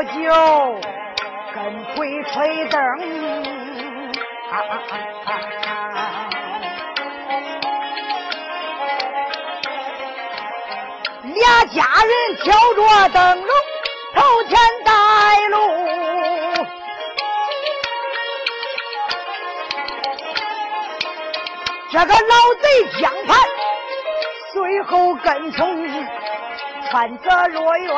不酒跟鬼吹灯，俩家人挑着灯笼头前带路，这个老贼江畔。随后跟从，穿着若院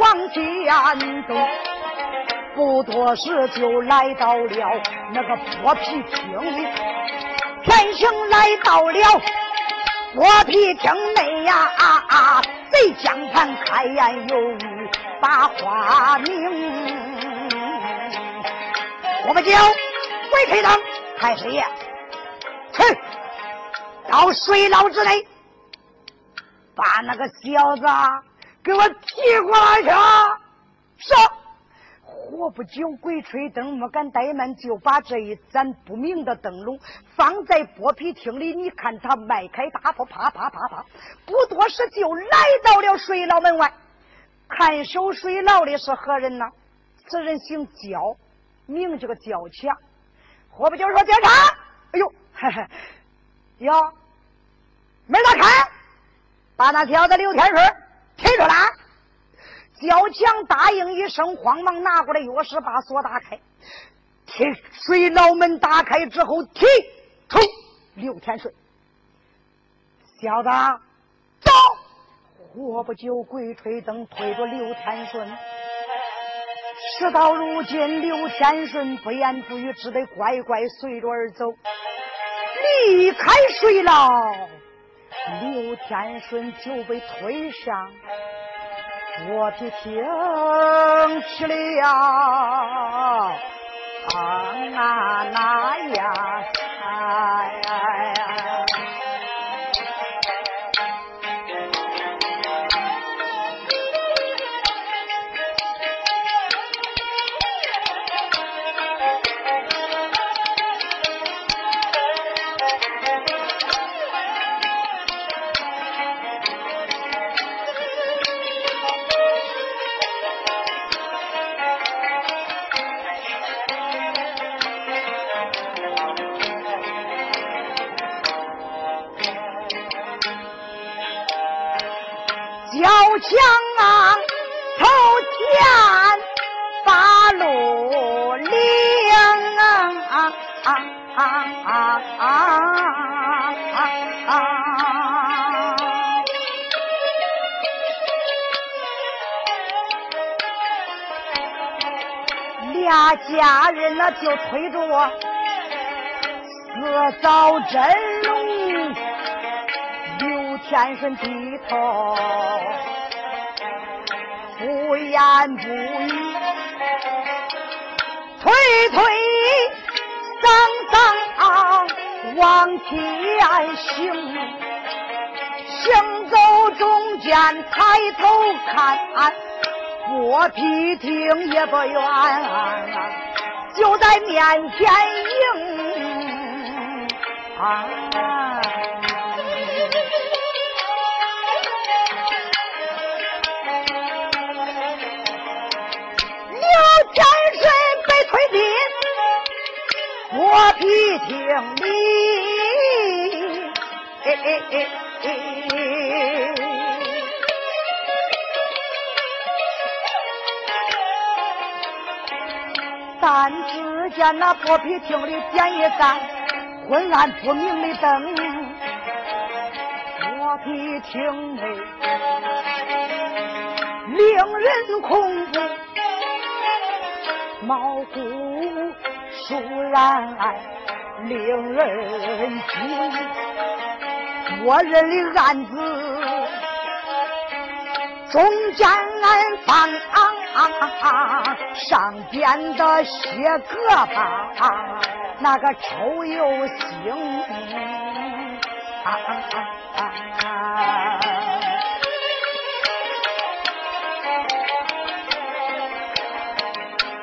往前走，不多时就来到了那个泼皮厅。田行来到了泼皮厅内呀，啊啊贼将盘开言有语把话明。我们就鬼推灯，太师爷，去。到水牢之内，把那个小子给我提过来去。上，活不久，鬼吹灯没敢怠慢，就把这一盏不明的灯笼放在剥皮厅里。你看他迈开大步，啪啪啪啪，不多时就来到了水牢门外。看守水牢的是何人呢？此人姓焦，名叫个焦强。活不久说检查，哎呦，嘿嘿，哟。门打开，把那小子刘天顺提出来。焦强答应一声，慌忙拿过来钥匙，把锁打开。提水牢门打开之后，提出刘天顺。小子，走！活不久，鬼吹灯推着刘天顺。事到如今，刘天顺不言不语，只得乖乖随着而走，离开水牢。刘天顺就被推上我的厅去了，啊那呀，哎呀。俩家人那就推着我四早真龙，刘天顺低头。不言不语，推推搡搡往前行，行走中间抬头看，剥皮厅也不远，就在面前迎。天水被推进磨皮厅里，但只见那破皮厅里点一盏昏暗不明的灯，破皮厅内令人恐怖。毛骨悚然令人惊，我人的案子中间放上边的血疙瘩，那个抽又腥。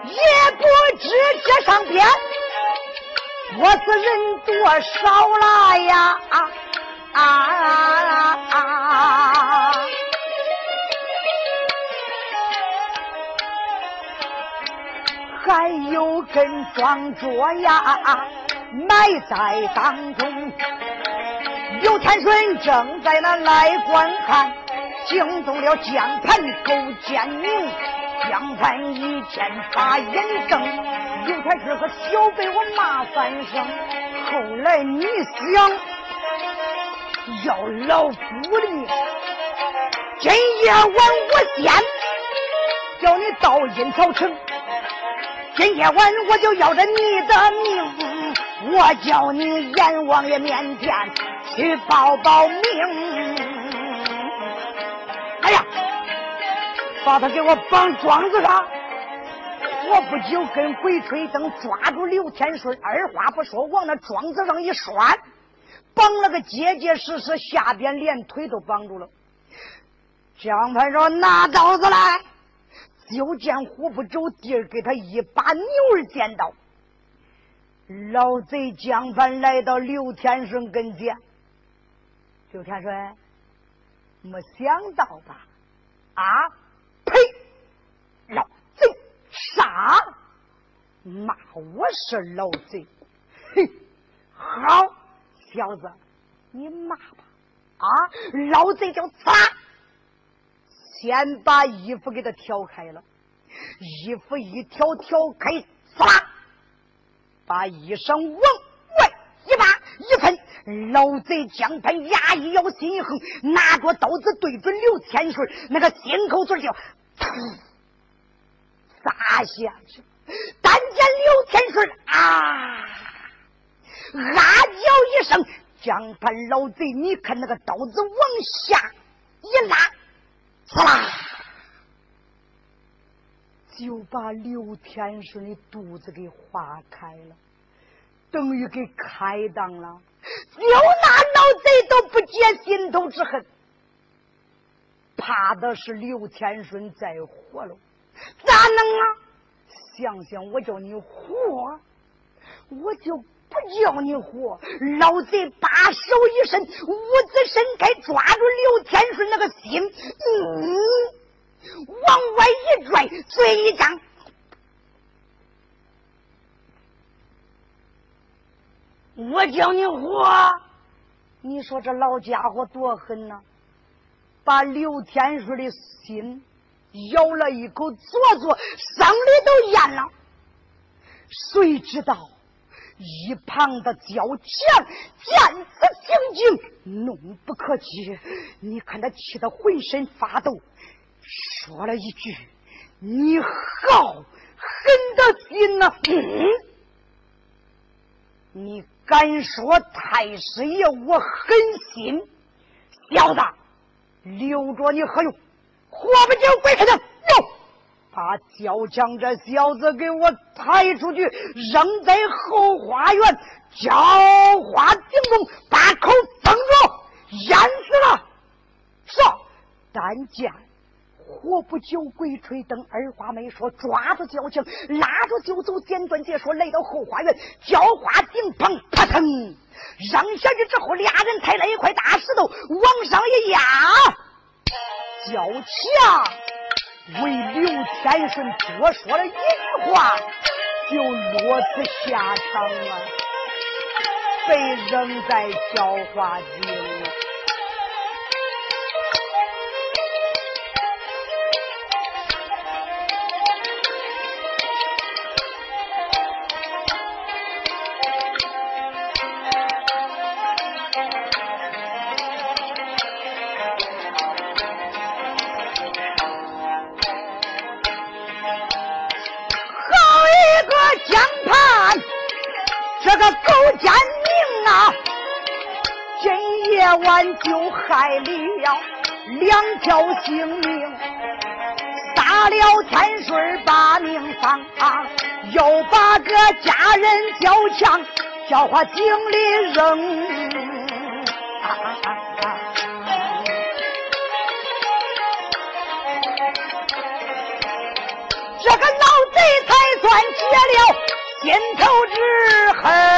也不知这上边我是人多少了呀啊？啊啊啊！还有根庄桌呀，埋在当中。刘天顺正在那来观看，惊动了江盘勾践明。江盘一见把眼瞪，刘天顺和小辈我骂三声。后来你想要老夫的，今夜晚我先叫你到阴曹城，今夜晚我就要着你的命，我叫你阎王爷面前。去报报名！哎呀，把他给我绑桩子上！我不久跟鬼吹灯抓住刘天顺，二话不说往那桩子上一拴，绑了个结结实实，下边连腿都绑住了。江盘说：“拿刀子来！”就见虎不走地儿，给他一把牛儿剪刀。老贼江盘来到刘天顺跟前。刘天顺，没想到吧？啊！呸！老贼，杀！骂我是老贼？嘿，好小子，你骂吧！啊！老贼就砸，先把衣服给他挑开了，衣服一挑挑开，唰，把衣裳往外一扒一喷。老贼江盘牙一咬，心一横，拿着刀子对准刘天顺那个心口嘴就撒下去。但见刘天顺啊，啊叫一声，江盘老贼，你看那个刀子往下一拉，刺啦，就把刘天顺的肚子给划开了，等于给开裆了。刘那老贼都不解心头之恨，怕的是刘天顺再活了，咋能啊？想想我叫你活，我就不叫你活。老贼把手一伸，五指伸开，抓住刘天顺那个心，嗯，往外一拽，嘴一张。我叫你活，你说这老家伙多狠呐！把刘天顺的心咬了一口，左左生里都咽了。谁知道一旁的焦强见此情景，怒不可遏。你看他气得浑身发抖，说了一句：“你好狠的心呐！”你。敢说太师爷我狠心，小子，留着你何用？活不久鬼开灯，哟！把焦强这小子给我抬出去，扔在后花园，浇花顶中，把口封住，淹死了。上，但见。活不久，鬼吹灯，二话没说，抓住焦强，拉着就走。简短解说，来到后花园，浇花顶旁，啪腾，扔下去之后，俩人抬了一块大石头往上一压，焦强为刘天顺多说了一句话，就落此下场了，被扔在浇花井。害了两条性命，杀了天水把命丧，又把个家人交枪，叫花井里扔。这个老贼才算解了心头之恨。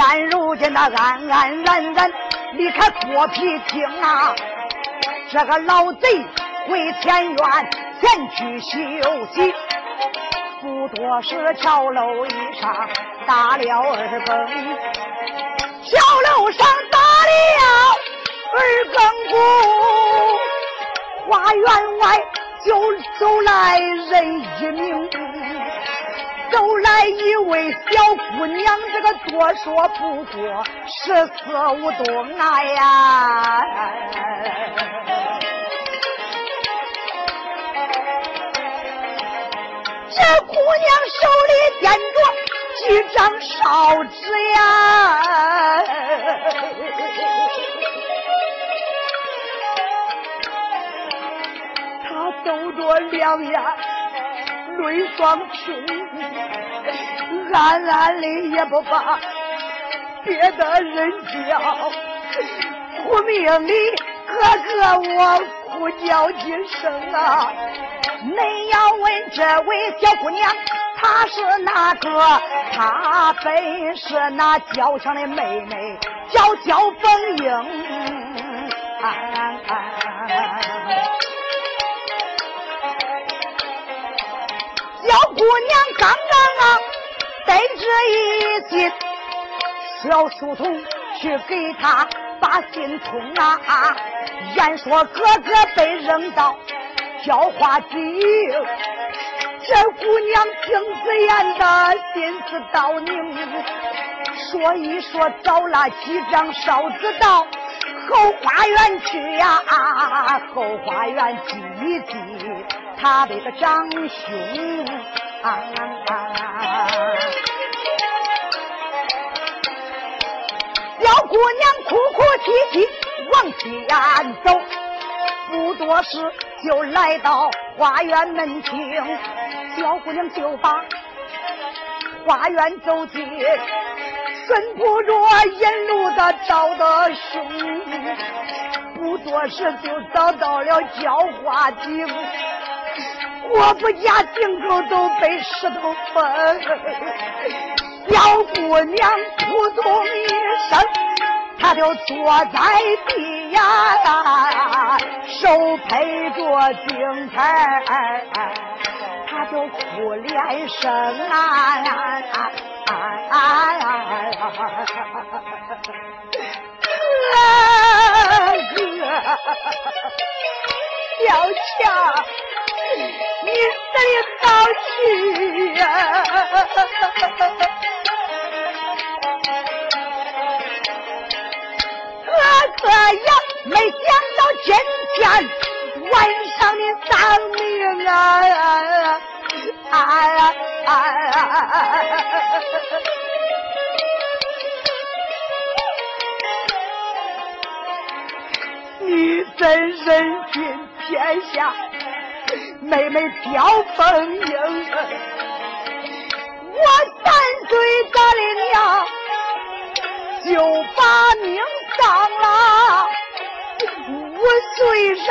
现如今那安安然然离开郭皮厅啊，这个老贼回前院前去休息，不多时跳楼一上打了二更，桥楼上打了。二更鼓，花园外就走来人一名，走来一位小姑娘，这个多说不过十四五冬啊呀！这姑娘手里掂着几张烧纸呀。她抖着两眼，对双倾，暗暗的也不把别的人叫，苦命的哥哥我哭叫几声啊！你要问这位小姑娘，她是哪个？她本是那娇强的妹妹，叫焦凤英。小姑娘刚刚啊，得知一信，小书童去给他把信通啊。言说哥哥被扔到焦花井，这姑娘听子言的心思倒凝，说一说找了几张烧纸到后花园去呀，啊后花园挤一挤。他的个长兄啊，小姑娘哭哭啼啼往前走，不多时就来到花园门厅，小姑娘就把花园走进，顺不着引路的找的兄，不多时就找到了浇花井。我不家井口都被石头封，小姑娘扑通一声，她就坐在地呀，手配着井台，她就哭连声啊啊啊啊！哥，小强。你死的好去呀！哥哥呀，没想到今天晚上的丧命啊！啊啊！你真人君天下。妹妹挑风英，我三岁大的娘就把命丧了，五岁上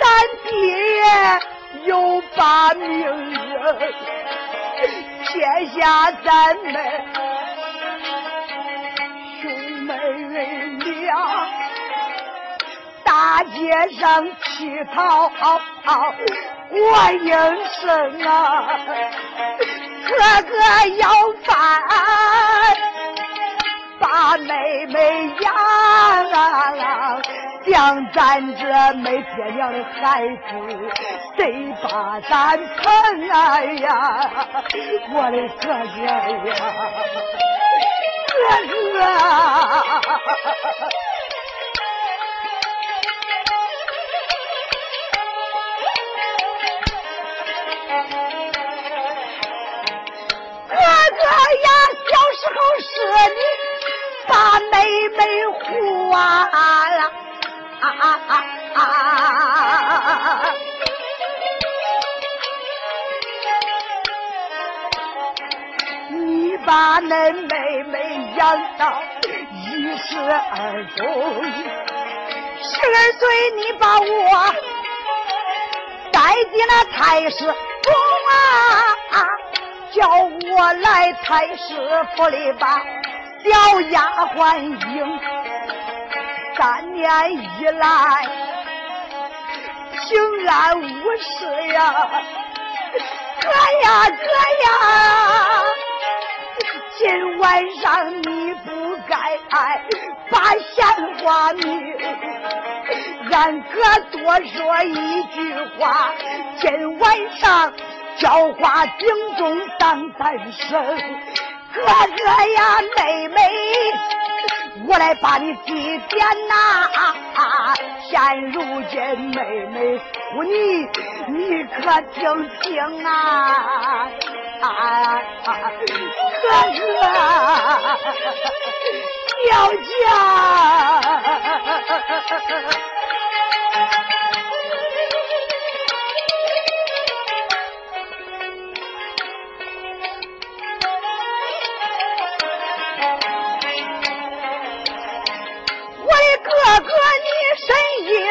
咱爹又把命扔，天下咱们兄妹俩大街上乞讨。我应声啊，哥哥要饭，把妹妹养啊，像咱这没爹娘的孩子，谁把咱疼啊呀？我的哥哥呀，哥哥。哥哥呀小时候是你把妹妹护啊啊啊啊啊啊啊你把那妹妹养到一十二中十二岁你把我带进了太师啊，叫我来太师府里把小丫鬟迎。三年以来平安无事呀，哥呀哥呀，今晚上你不该把闲话明，俺哥多说一句话，今晚上教化警中当三生，哥哥呀妹妹。我来把你祭奠呐！现如今妹妹呼你，你可听清啊！啊哥哥，要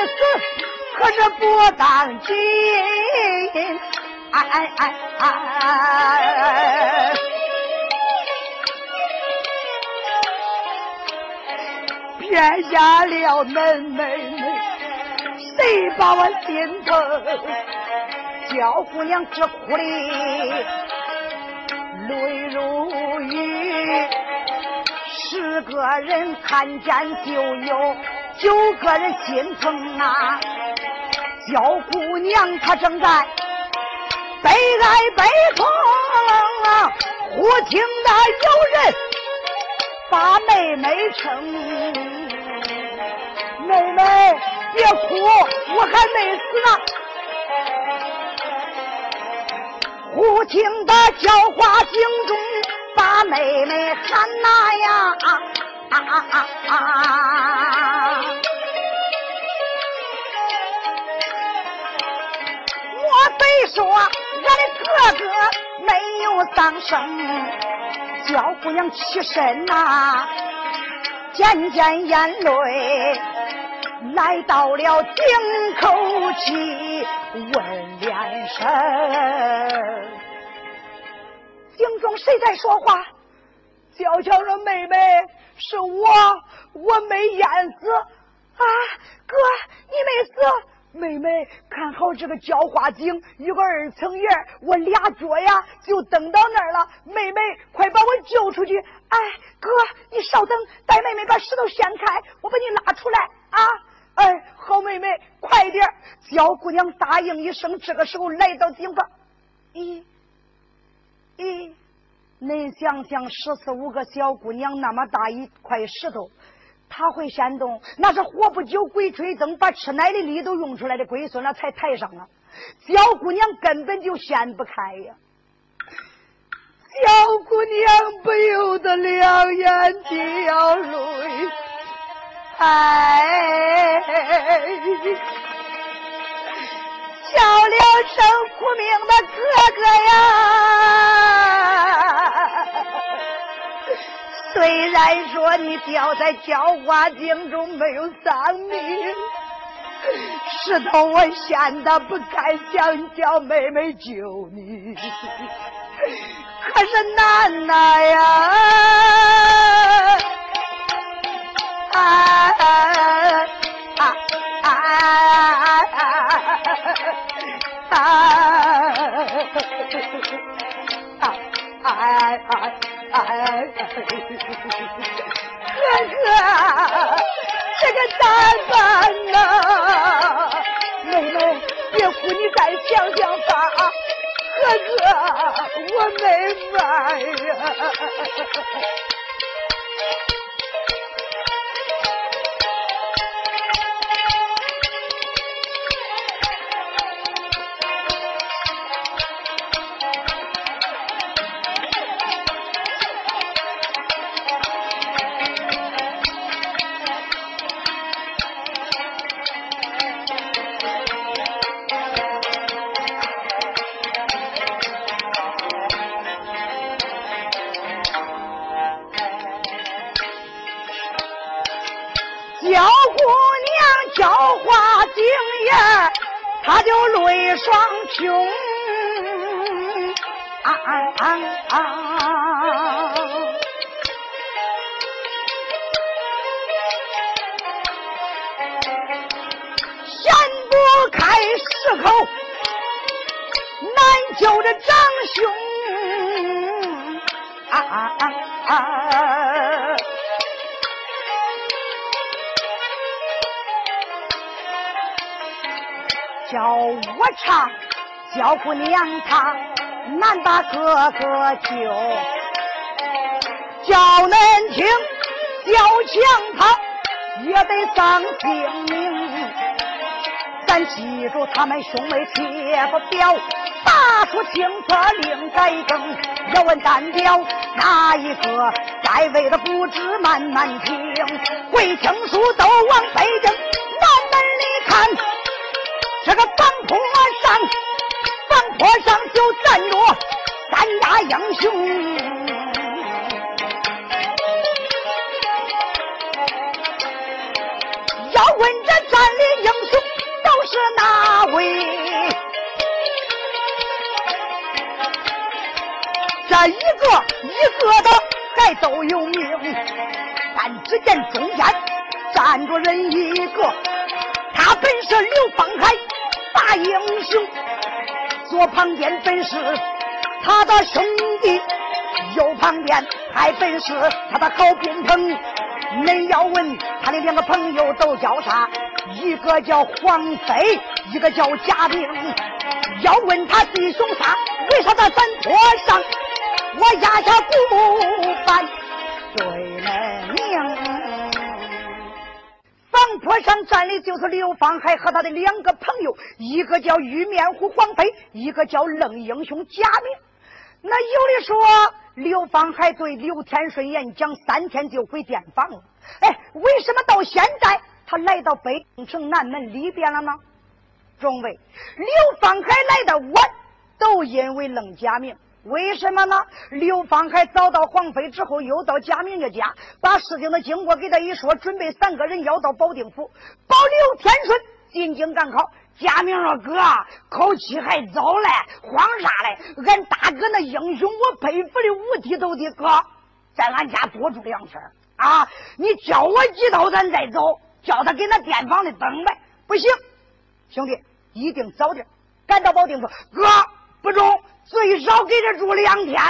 家。可是不当紧，哎哎哎哎！撇下了恁妹妹，谁把我心疼？娇姑娘直哭的泪如雨，十个人看见就有九个人心疼啊！小姑娘她正在悲哀悲痛啊，忽听得有人把妹妹称，妹妹别哭，我还没死呢。忽听得叫花惊中把妹妹喊呐呀啊啊啊啊！虽说俺的哥哥没有丧生，娇姑娘起身呐，渐渐眼泪来到了井口去问连声。井中谁在说话？娇娇说：“妹妹，是我，我没淹死啊，哥，你没死。”妹妹，看好这个浇花井，有个二层檐，我俩脚呀就蹬到那儿了。妹妹，快把我救出去！哎，哥，你稍等，待妹妹把石头掀开，我把你拉出来啊！哎，好妹妹，快点！小姑娘答应一声，这个时候来到井旁。咦咦，恁想想，十四五个小姑娘那么大一块石头。她会掀动，那是活不久鬼吹灯，把吃奶的力都用出来的龟孙了才抬上了。小姑娘根本就掀不开呀！小姑娘不由得两眼掉泪，哎，叫了声苦命的哥哥呀！虽然说你掉在浇花井中没有丧命，石头我掀的不敢想叫妹妹救你，可是难呐呀！啊啊啊啊啊！哎哎哎哎哎，哥哥，这个咋办呢？妹妹，别哭，你再想想法。哥哥，我没法呀。姑娘她。难把哥哥救，叫难听，叫强他也得丧性命。咱记住他们兄妹铁不表，打出青色令改更。要问单表哪一个在位的不知慢慢听，会听书都往北京南门里看，这个房坡上。坡上就站着三大英雄，要问这站的英雄都是哪位？这一个一个的还都有名，但只见中间站着人一个，他本是刘方海大英雄。左旁边本是他的兄弟，右旁边还本是他的好宾朋。恁要问他的两个朋友都叫啥？一个叫黄飞，一个叫贾冰。要问他弟兄仨为啥在山坡上？我压下不办对房坡上站的就是刘方海和他的两个朋友，一个叫玉面虎黄飞，一个叫愣英雄贾明。那有的说刘方海对刘天顺演讲三天就回店房了，哎，为什么到现在他来到北京城南门里边了呢？众位，刘方海来的晚，都因为愣贾明。为什么呢？刘芳海找到黄飞之后，又到贾明的家，把事情的经过给他一说，准备三个人要到保定府保刘天顺进京赶考。贾明说：“哥，考期还早嘞，慌啥嘞？俺大哥那英雄，我佩服的五体投地。哥，在俺家多住两天啊！你教我几刀，咱再走。叫他给那店房里等呗。不行，兄弟，一定早点赶到保定府。哥，不中。”最少给他住两天，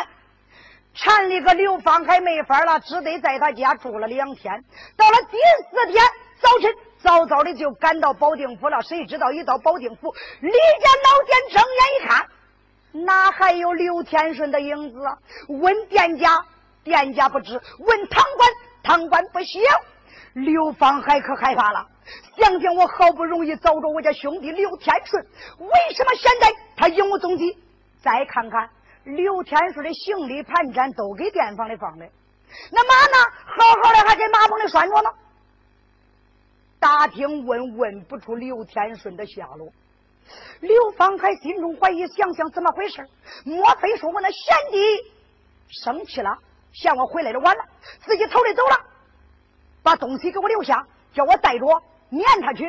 缠里个刘芳还没法了，只得在他家住了两天。到了第四天早晨，早早的就赶到保定府了。谁知道一到保定府，李家老店睁眼一看，哪还有刘天顺的影子？问店家，店家不知；问堂官，堂官不晓。刘芳海可害怕了，想想我好不容易找着我家兄弟刘天顺，为什么现在他影无踪迹？再看看刘天顺的行李盘缠都给店房里放的，那马呢？好好的还给马棚里拴着呢。打听问问不出刘天顺的下落，刘芳海心中怀疑，想想怎么回事？莫非说我那贤弟生气了，嫌我回来的晚了，自己偷着走了，把东西给我留下，叫我带着撵他去，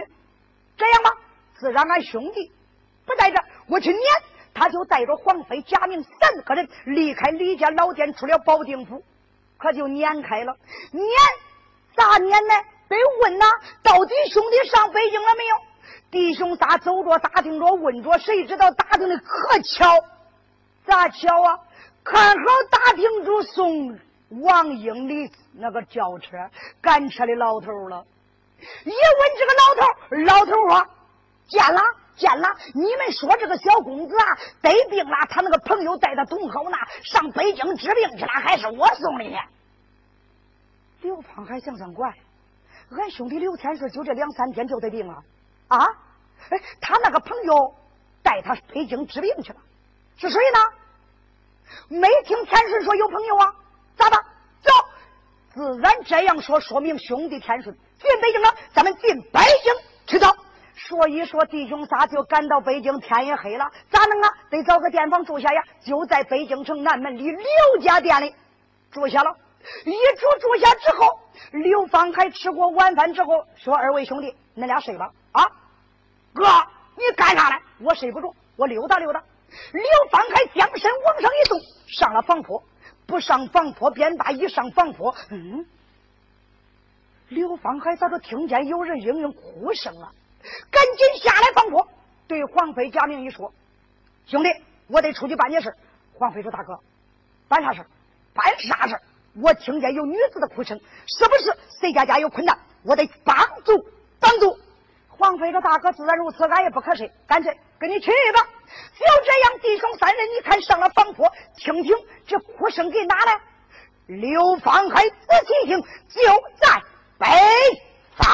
这样吧，自然俺兄弟不在这，我去撵。他就带着黄飞、贾明三个人离开李家老店，出了保定府，可就撵开了。撵咋撵呢？得问呐，到底兄弟上北京了没有？弟兄仨走着打听着问着，谁知道打听的可巧？咋巧啊？看好打听住送王英的那个轿车赶车的老头了。一问这个老头，老头说：“见了。”见了，你们说这个小公子啊得病了，他那个朋友带他东好呢，上北京治病去了，还是我送的呢。刘芳还想想怪，俺兄弟刘天顺就这两三天就得病了啊！哎，他那个朋友带他北京治病去了，是谁呢？没听天顺说有朋友啊？咋的？走，自然这样说，说明兄弟天顺进北京了，咱们进北京去走。说一说，弟兄仨就赶到北京，天也黑了，咋弄啊？得找个店房住下呀！就在北京城南门里刘家店里住下了。一住住下之后，刘芳还吃过晚饭之后，说：“二位兄弟，恁俩睡吧。”啊，哥，你干啥来？我睡不着，我溜达溜达。刘方海将身往上一动，上了房坡。不上房坡便大，一上房坡，嗯，刘方海咋就听见有人嘤嘤哭声啊，赶紧下来房坡，对黄飞假名一说：“兄弟，我得出去办件事。”黄飞说：“大哥，办啥事办啥事我听见有女子的哭声，是不是谁家家有困难？我得帮助帮助。”黄飞说：“大哥，自然如此，俺也不瞌睡，干脆跟你去吧。”就这样，弟兄三人，你看上了房坡，听听这哭声给哪来？刘方海仔细听，就在北方。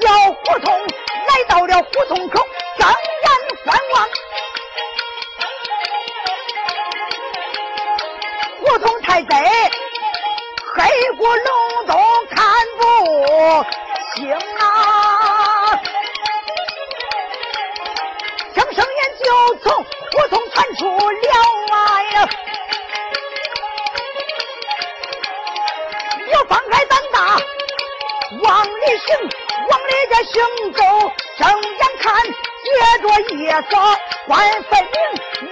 小胡同来到了胡同口，张眼观望，胡同太窄，黑咕隆咚看不清啊！睁双眼就从胡同窜出了来，要放开胆大往里行。人家行走睁眼看接着夜色万分明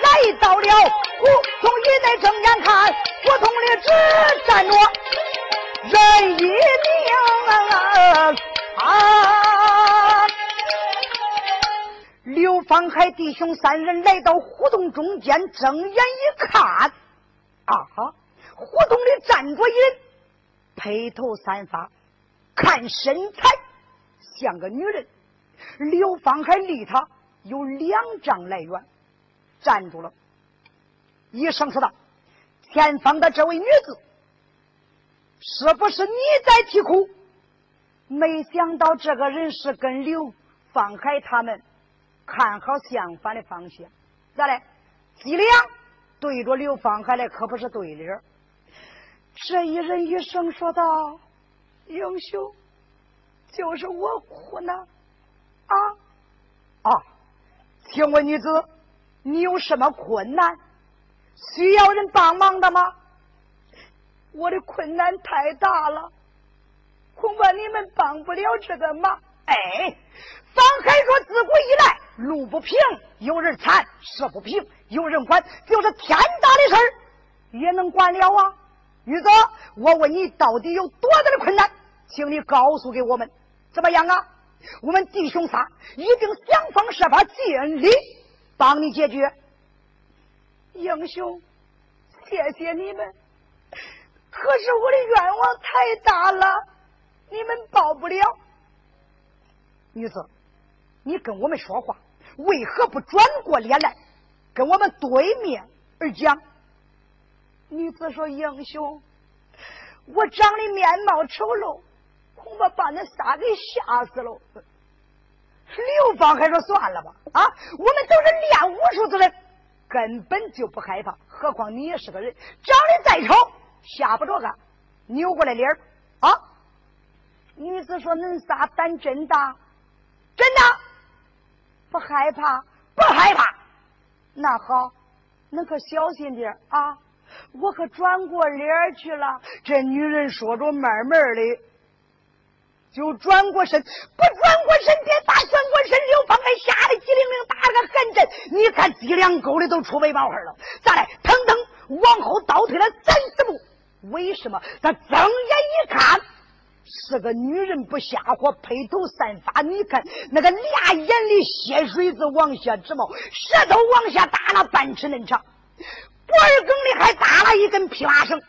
来到了胡同以内睁眼看胡同里只站着人一名啊啊啊刘方海弟兄三人来到胡同中间睁眼一看啊哈胡同里站着一披头散发看身材像个女人。刘芳还离他有两丈来远，站住了，一声说道：“前方的这位女子，是不是你在啼哭？”没想到这个人是跟刘方海他们。看好相反的方向，咋嘞？脊梁对着刘芳海来，可不是对联。这一人一声说道：“英雄，就是我苦呢。”啊啊！请问女子，你有什么困难？需要人帮忙的吗？我的困难太大了，恐怕你们帮不了这个忙。哎，方海说：“自古以来。”路不平有人铲，事不平有人管，就是天大的事儿也能管了啊！女子，我问你，到底有多大的困难？请你告诉给我们，怎么样啊？我们弟兄仨一定想方设法尽力帮你解决。英雄，谢谢你们，可是我的愿望太大了，你们报不了。女子，你跟我们说话，为何不转过脸来，跟我们对面而讲？女子说：“英雄，我长得面貌丑陋，恐怕把那仨给吓死了。”刘芳还说：“算了吧，啊，我们都是练武术的人，根本就不害怕。何况你也是个人，长得再丑，吓不着他。扭过来脸，啊！”女子说：“恁仨胆真大，真的不害怕，不害怕。那好，恁可小心点啊！我可转过脸去了。”这女人说着，慢慢的。就转过身，不转过身，别打转过身，刘芳还吓得机灵灵打了个寒震。你看脊梁沟里都出白毛汗了，再来腾腾往后倒退了三十步。为什么？他睁眼一看，是个女人不下火，披头散发。你看那个俩眼里血水子往下直冒，舌头往下打了半尺嫩长，脖儿梗里还搭了一根琵琶绳。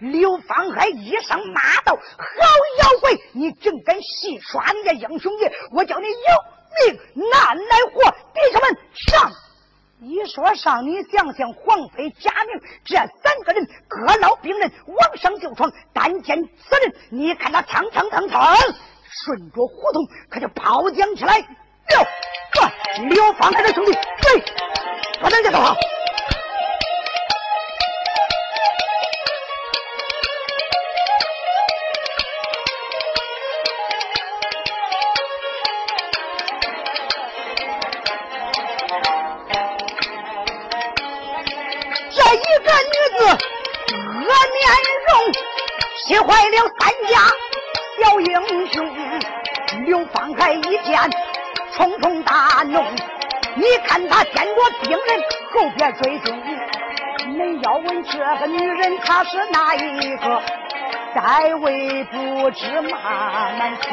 刘芳海一声骂道：“好妖怪，你竟敢戏耍你家英雄爷！我叫你有命难来活！弟兄们上！一说上，你想想，黄飞、贾明这三个人各捞兵刃往上就闯，但见此人，你看他蹭蹭蹭蹭，顺着胡同可就跑将起来。刘，刘方海的兄弟，对，不能这么好。”你看他见过兵人，后边追踪。恁要问这个女人她是哪一个？在位不知慢慢听。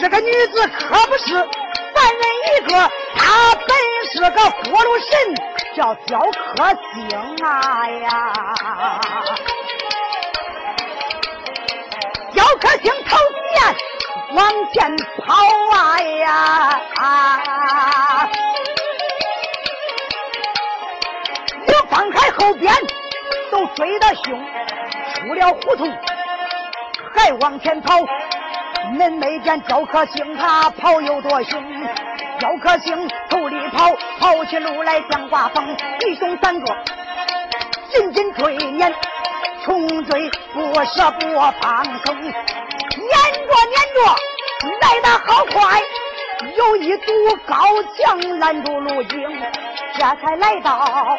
这个女子可不是凡人一个，她本是个葫芦神，叫焦克星啊呀！焦克星头前往前跑啊呀！刘后边都追得凶，出了胡同还往前跑。恁没见焦克星他跑有多凶？焦克星头里跑，跑起路来像刮风，弟兄三个紧紧追撵。穷追不舍不放松，撵着撵着来得好快，有一堵高墙拦住路径，这才来到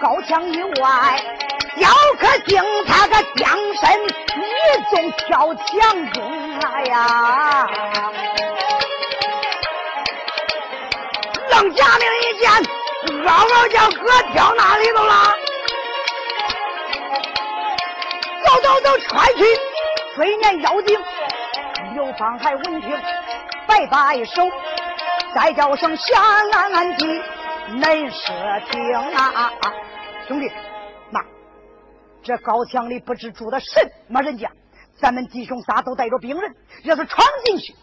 高墙以外。雕刻星他个将身一纵跳墙中来呀！冷家明一见，嗷嗷叫哥跳哪里头了？走走走，穿去追那妖精。刘芳还闻听，摆摆手，再叫声下安安静，恁是听啊！兄弟，那，这高墙里不知住的什么人家？咱们弟兄仨都带着兵人，要是闯进去，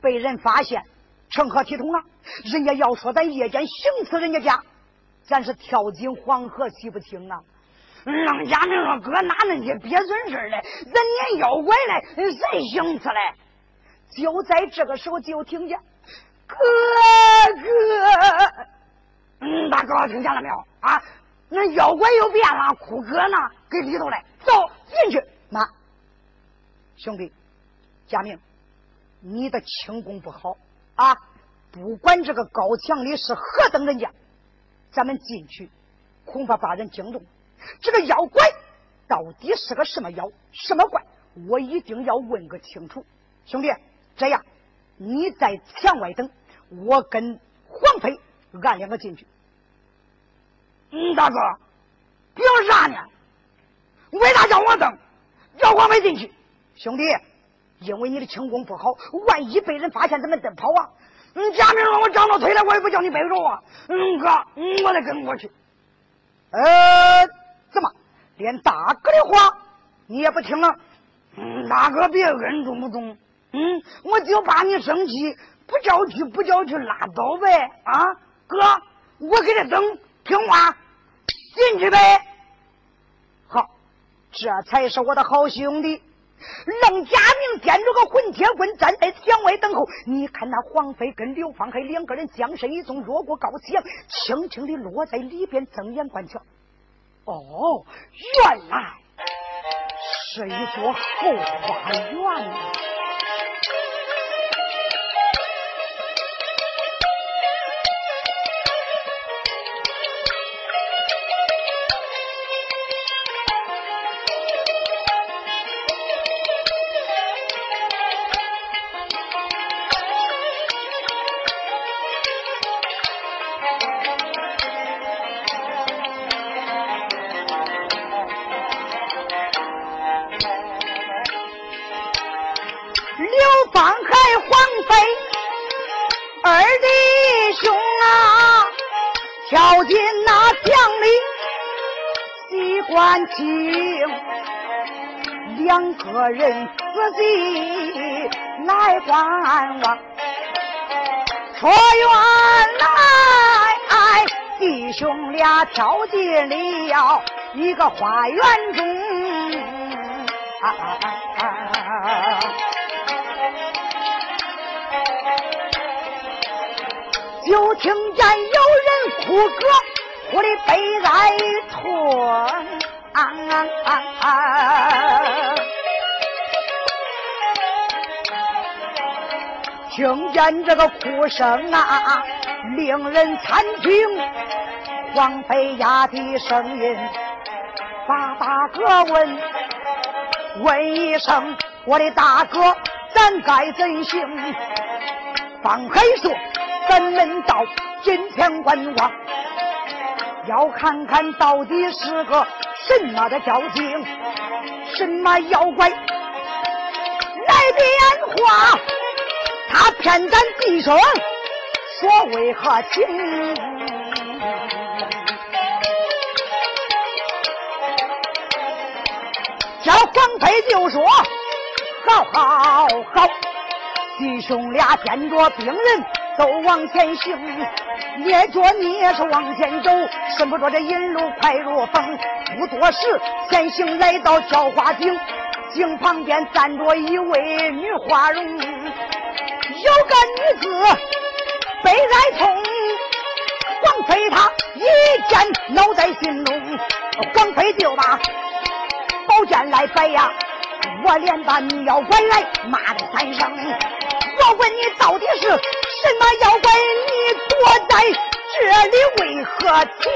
被人发现，成何体统啊？人家要说咱夜间行刺人家家，咱是跳进黄河洗不清啊！让贾明说：“哥，哪那些别准事嘞？咱撵妖怪嘞，谁行刺嘞？”就在这个时候，就听见：“哥哥，嗯，大哥，听见了没有？啊，那妖怪又变了，哭哥呢？给里头来，走进去。妈，兄弟，贾明，你的轻功不好啊！不管这个高墙里是何等人家，咱们进去，恐怕把人惊动。”这个妖怪到底是个什么妖什么怪？我一定要问个清楚。兄弟，这样你在墙外等，我跟黄飞俺两个进去。嗯，大哥，凭啥呢？为啥叫我等？叫我没进去？兄弟，因为你的轻功不好，万一被人发现，怎么得跑啊？嗯，贾明说：“我长到腿了，我也不叫你背着我。”嗯，哥，我得跟过去。呃。怎么，连大哥的话你也不听了？嗯，大哥别恩重不重？嗯，我就怕你生气，不叫去不叫去拉倒呗啊！哥，我给他等，听话，进去呗。好，这才是我的好兄弟。冷家明掂着个混铁棍站在墙外等候。你看那黄飞跟刘芳海两个人将身一纵，越过高墙，轻轻地落在里边，睁眼观瞧。哦，原来是一座后花园。兄俩跳进了一个花园中，就听见有人哭歌，哭的悲哀吞。啊啊啊！听见这个哭声啊，令人惨听。王妃压的声音，把大哥问问一声：“我的大哥，咱该怎行？”方海说：“咱们到金天观望，要看看到底是个。”什么的交警？什么妖怪来电话？他骗咱弟兄，说为何情？叫黄飞就说：好好好，弟兄俩见着病人都往前行。捏着你也是往前走，顺不着这引路快如风。不多时，先行来到浇花井，井旁边站着一位女花容，有个女子悲哀痛。黄飞他一见恼在心中，黄飞就把宝剑来摆呀，我连把女妖怪来骂了三声。我问你到底是？什么妖怪？你躲在这里为何停？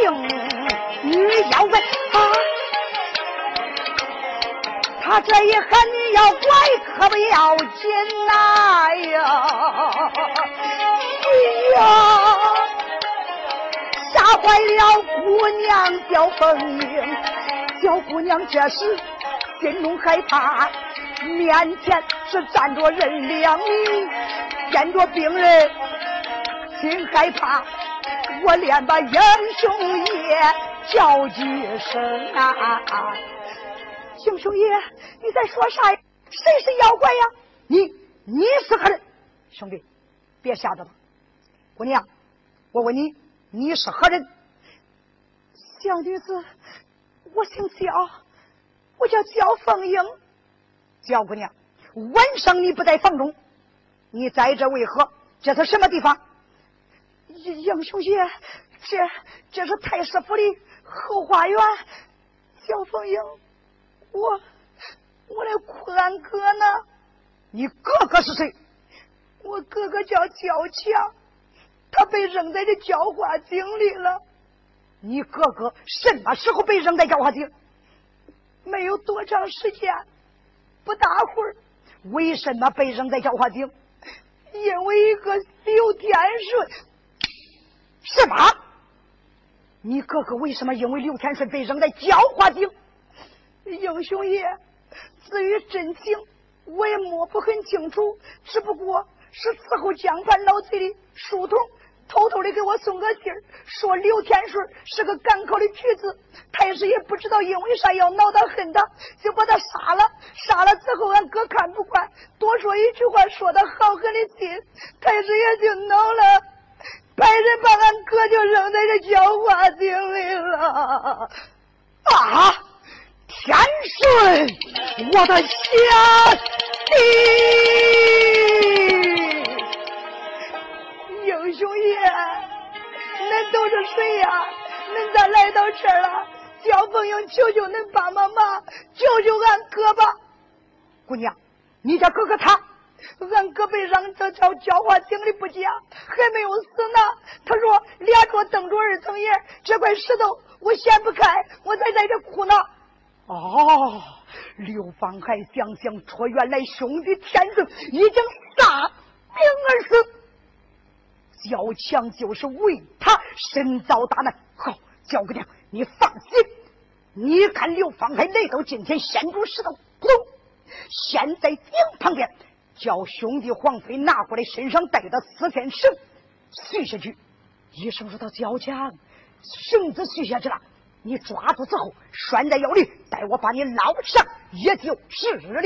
女妖怪啊！他这一喊女妖怪可不要紧呐呀！哎呀，吓坏了姑娘刁凤英。小姑娘这时心中害怕，面前是站着人两名。见着病人，心害怕，我连把英雄爷叫几声啊！英雄爷，你在说啥呀？谁是妖怪呀？你你是何人？兄弟，别吓着了。姑娘，我问你，你是何人？小女子，我姓焦，我叫焦凤英。焦姑娘，晚上你不在房中？你在这为何？这是什么地方？英雄爷，这这是太师府的后花园。焦凤英，我我的哭俺哥呢。你哥哥是谁？我哥哥叫焦强，他被扔在这浇花井里了。你哥哥什么时候被扔在浇花井？没有多长时间，不大会儿。为什么被扔在浇花井？因为一个刘天顺，什么？你哥哥为什么因为刘天顺被扔在浇花井？英雄爷，至于真情，我也摸不很清楚。只不过是伺候江凡老贼的书童偷偷的给我送个信儿，说刘天顺是个赶考的皮子。太师也不知道因为啥要恼他恨他，就把他杀了。杀了之后，俺哥看不惯，多说一句话，说他好狠的心，太师也就恼了，派人把俺哥就扔在这浇花井里了。啊！天顺，我的兄弟。英雄爷，恁都是谁呀？恁咋来到这儿了？焦凤英，求求恁帮帮忙，救救俺哥吧！姑娘，你家哥哥他，俺哥被扔到叫焦化井里不假，还没有死呢。他说俩桌蹬着二层爷，这块石头我掀不开，我才在这哭呢。哦，刘芳还想想说，原来兄弟天顺已经撒命而死。焦强就是为他身遭大难。好，焦姑娘，你放心。你看刘芳海来到今天，掀住石头，扑通，先在井旁边，叫兄弟黄飞拿过来身上带的四片绳，续下去。医生说：“他焦强，绳子续下去了，你抓住之后拴在腰里，待我把你捞上，也就是了。”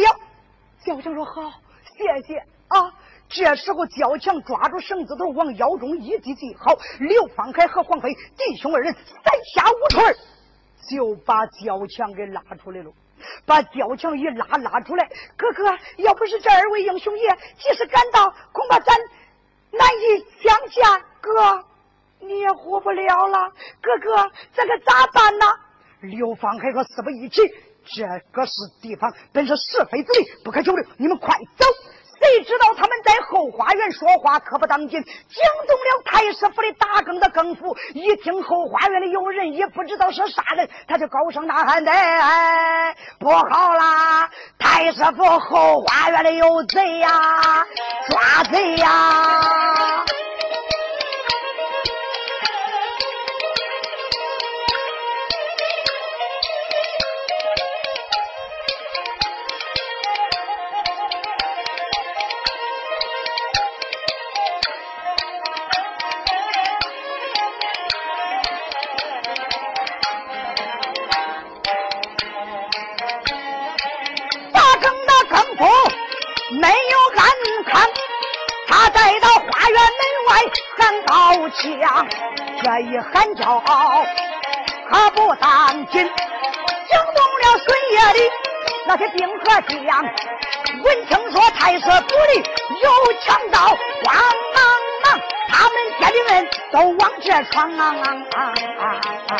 焦强说：“好，谢谢啊。”这时候，焦强抓住绳子头往腰中一系，系好。刘方海和黄飞弟兄二人三下五除二，就把焦强给拉出来了。把焦强一拉，拉出来，哥哥，要不是这二位英雄爷及时赶到，恐怕咱难以相见。哥，你也活不了了。哥哥，这可咋办呢？刘方海和四不一起，这个是地方，本是是非之地，不可久留。你们快走。谁知道他们在后花园说话可不当紧，惊动了太师府的大更的更夫。一听后花园里有人，也不知道是啥人，他就高声呐喊：“哎，不好啦！太师府后花园里有贼呀，抓贼呀！”一喊叫，可不当紧，惊动了孙夜的那些兵和将。闻听说太师府里有强盗，慌忙忙，他们家的人都往这闯啊！啊啊啊啊。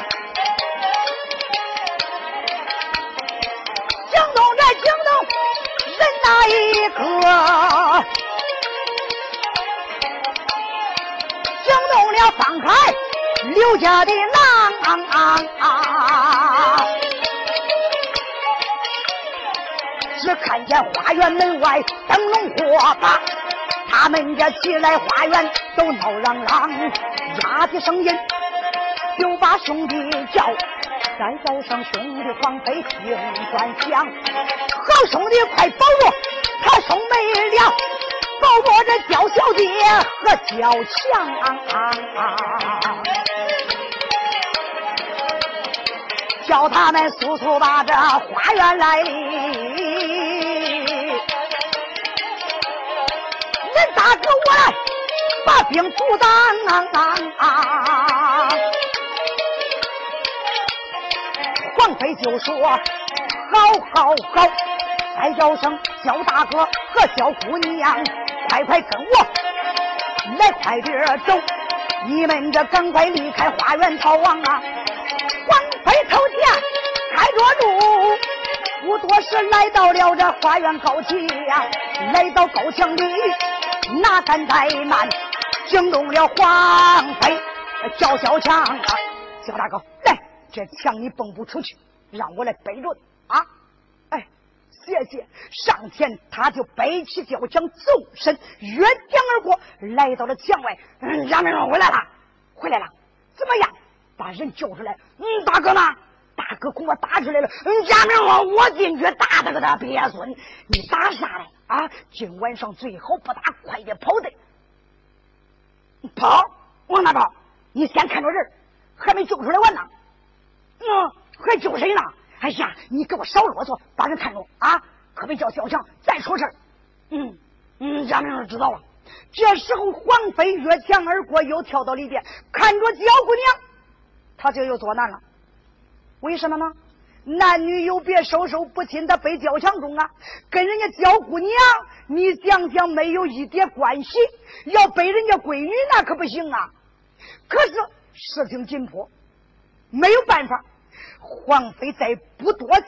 惊动这惊动人哪一个？惊动了方海。刘家的郎，只看见花园门外灯笼火把，他们家起来花园都闹嚷嚷，压的声音就把兄弟叫，再叫上兄弟黄飞心转响，好兄弟快保我，他兄妹俩保我这焦小姐和焦强。叫他们速速把这花园来临，恁大哥我来把兵阻挡。黄飞就说：“好好好！”再叫声焦大哥和焦姑娘，快快跟我来，快点走！你们这赶快离开花园逃亡啊！飞头前开着路，不多时来到了这花园高墙，来到高墙里，哪敢怠慢，惊动了黄飞，叫小强啊，小大哥，来，这墙你蹦不出去，让我来背着你啊！哎，谢谢。上前他就背起吊墙，纵身越墙而过，来到了墙外。嗯，杨明回来了，回来了，怎么样？把人叫出来，嗯，大哥呢？大哥给我打出来了。嗯，贾明说，我进去打他个他鳖孙，你打啥嘞？啊，今晚上最好不打，快点跑的。跑王大宝，你先看着人，还没救出来完呢。嗯，还救谁呢？哎呀，你给我少啰嗦，把人看着啊！可别叫小强再出事嗯嗯，杨明知道了。这时候，黄飞越墙而过，又跳到里边，看着焦姑娘，他就有多难了。为什么呢？男女有别，授受不亲，他被焦强中啊，跟人家焦姑娘，你想想，没有一点关系，要背人家闺女，那可不行啊。可是事情紧迫，没有办法。皇妃再不多想，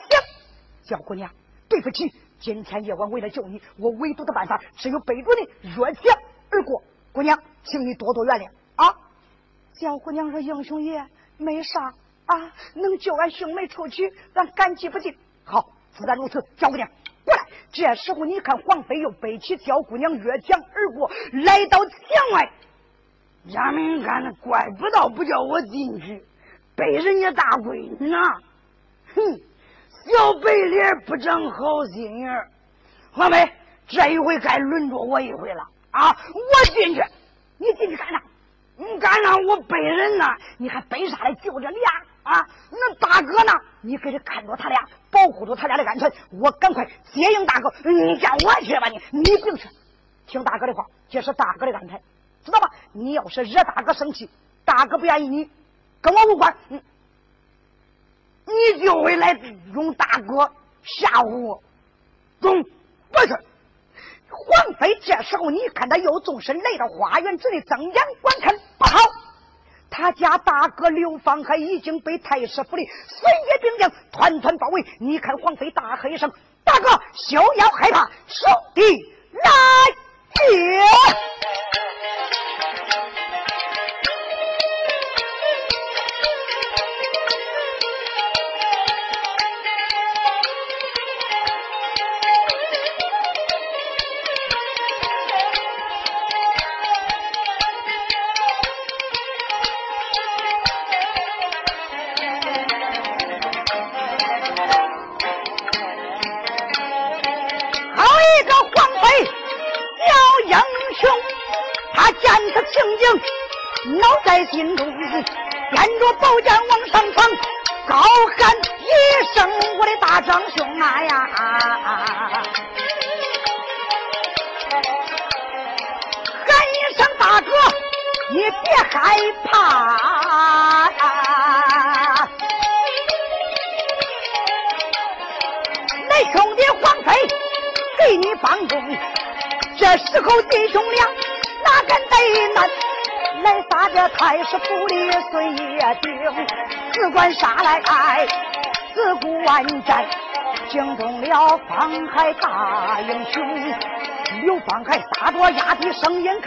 焦姑娘，对不起，今天夜晚为了救你，我唯独的办法只有背着你越墙而过。姑娘，请你多多原谅啊！焦姑娘说：“英雄爷，没啥啊，能救俺兄妹出去，俺感激不尽。”好，自然如此。小姑娘，过来。这时候，你看黄飞又背起小姑娘越墙而过，来到墙外。杨明看，怪不到不叫我进去。背人家大闺女呢，哼，小白脸不长好心眼儿。黄飞，这一回该轮着我一回了啊！我进去，你进去干啥？你敢让？我背人呢，你还背啥来救这俩啊？那大哥呢？你给他看着他俩，保护着他俩的安全。我赶快接应大哥。你叫我去吧，你你不用去，听大哥的话，这是大哥的安排，知道吧？你要是惹大哥生气，大哥不愿意你。跟我无关，你你就会来用大哥吓唬我，中不是？黄飞这时候你看他又纵身来到花园之内，睁眼观看，不好，他家大哥刘方海已经被太师府的孙野兵将团团包围。你看黄飞大喝一声：“大哥，休要害怕，兄弟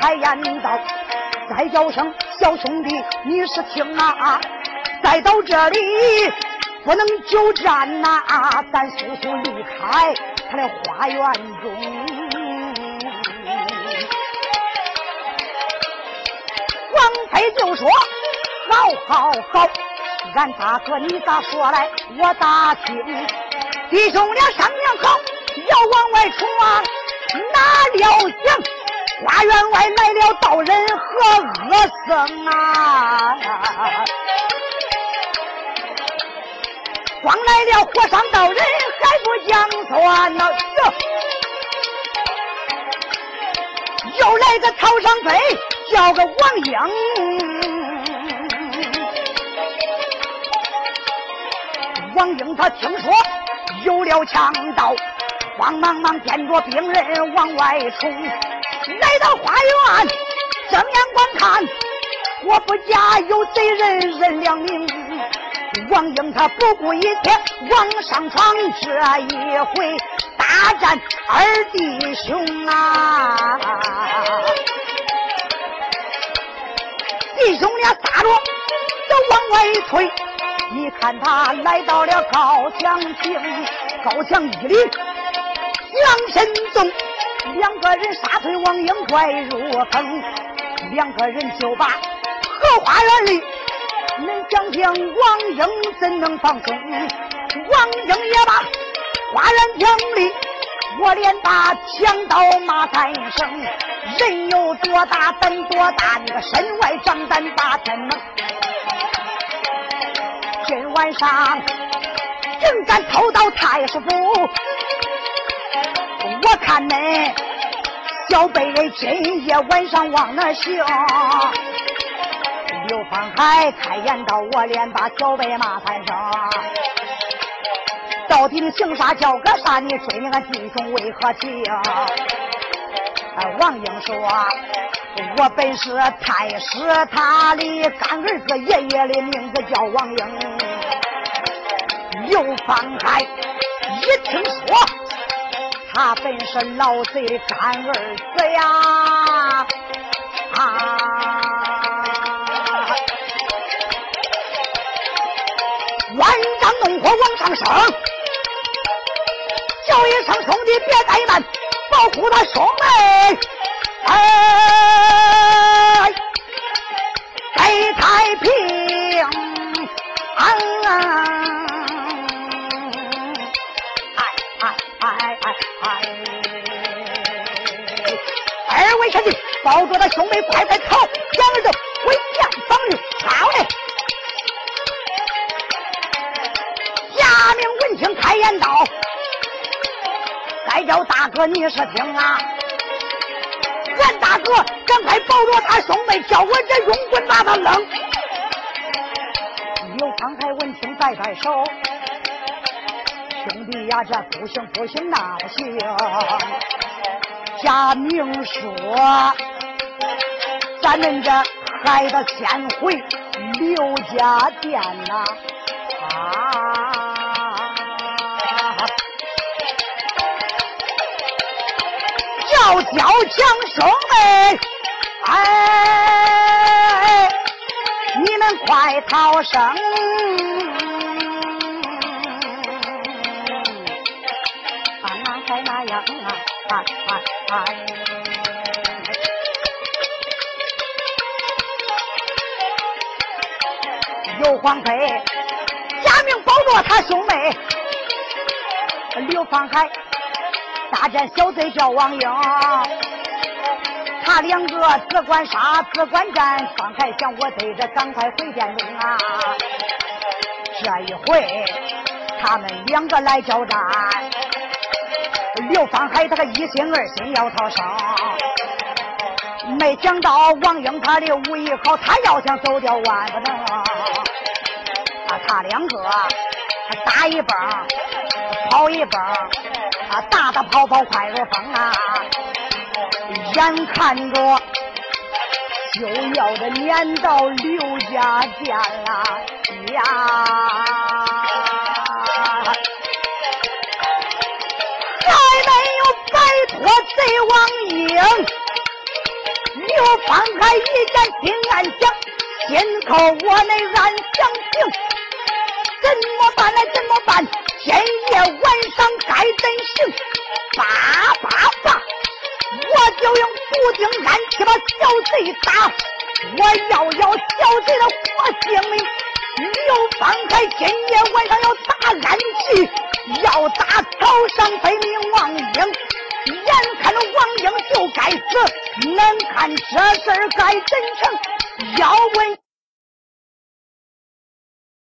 开言道：“再叫声小兄弟，你是听啊？再到这里不能久站呐，咱速速离开他的花园中。”飞就说：“好好好，俺大哥你咋说来？我打听。弟兄俩商量好，要往外冲啊！哪料想花园外来了道人和恶僧啊！光来了和尚道人还不讲算呢，又来个草上飞。”叫个王英，王英他听说有了强盗，慌忙忙掂着兵刃往外冲，来到花园睁眼观看，我不假有贼人任良明，王英他不顾一切往上闯，这一回大战二弟兄啊！弟兄俩撒着都往外推，一看他来到了高墙亭，高墙一里杨神宗，两个人杀退王英怪入坑，两个人就把荷花园里，恁想想王英怎能放松？王英也把花园厅里我连把枪刀骂三声，人有多大胆多大，你个身外张胆大天门。今晚上竟敢偷到太师府，我看恁小辈人今夜晚上往哪行？刘方海开言道：“我连把小辈骂三声。”到底你姓啥叫个啥？你追你俺弟兄为何情？王英说：“我本是太师他的干儿子，爷爷的名字叫王英。”刘方海一听说他本是老贼的干儿子呀，啊！万丈怒火往上升。叫一声兄弟别怠慢，保护他兄妹，哎，给太平，二位兄弟抱住他兄妹，快快逃！两人就回将防御，好嘞！贾明闻听开言道。该叫大哥，你是听啊！俺大哥赶快抱着他兄妹，叫我这用棍把他扔。刘方海闻听摆摆手，兄弟呀，这不行不行那不行。贾明说，咱们这孩子先回刘家店呐。啊要交强兄妹，哎，你们快逃生！哎哎哎！刘黄飞，假名保着他兄妹，刘方海。大战小贼叫王英，他两个只管杀，只管战。方海想我对着赶快回殿中啊！这一回他们两个来交战，刘方海他个一心二心要逃生，没想到王英他的武艺好，他要想走掉万不能。啊，他两个打一蹦，跑一蹦。啊，大大跑跑快如风啊！眼看着就要的撵到刘家店了呀！贼王英，刘方海一见听俺讲，心口我内暗想情，怎么办来怎么办？今夜晚上该怎行？爸爸爸，我就用竹钉暗器把小贼打。我要要小贼的活性命。刘方海今夜晚上要打暗器，要打草上飞命王英。眼看着王英就该死，难看这事该怎成？要问。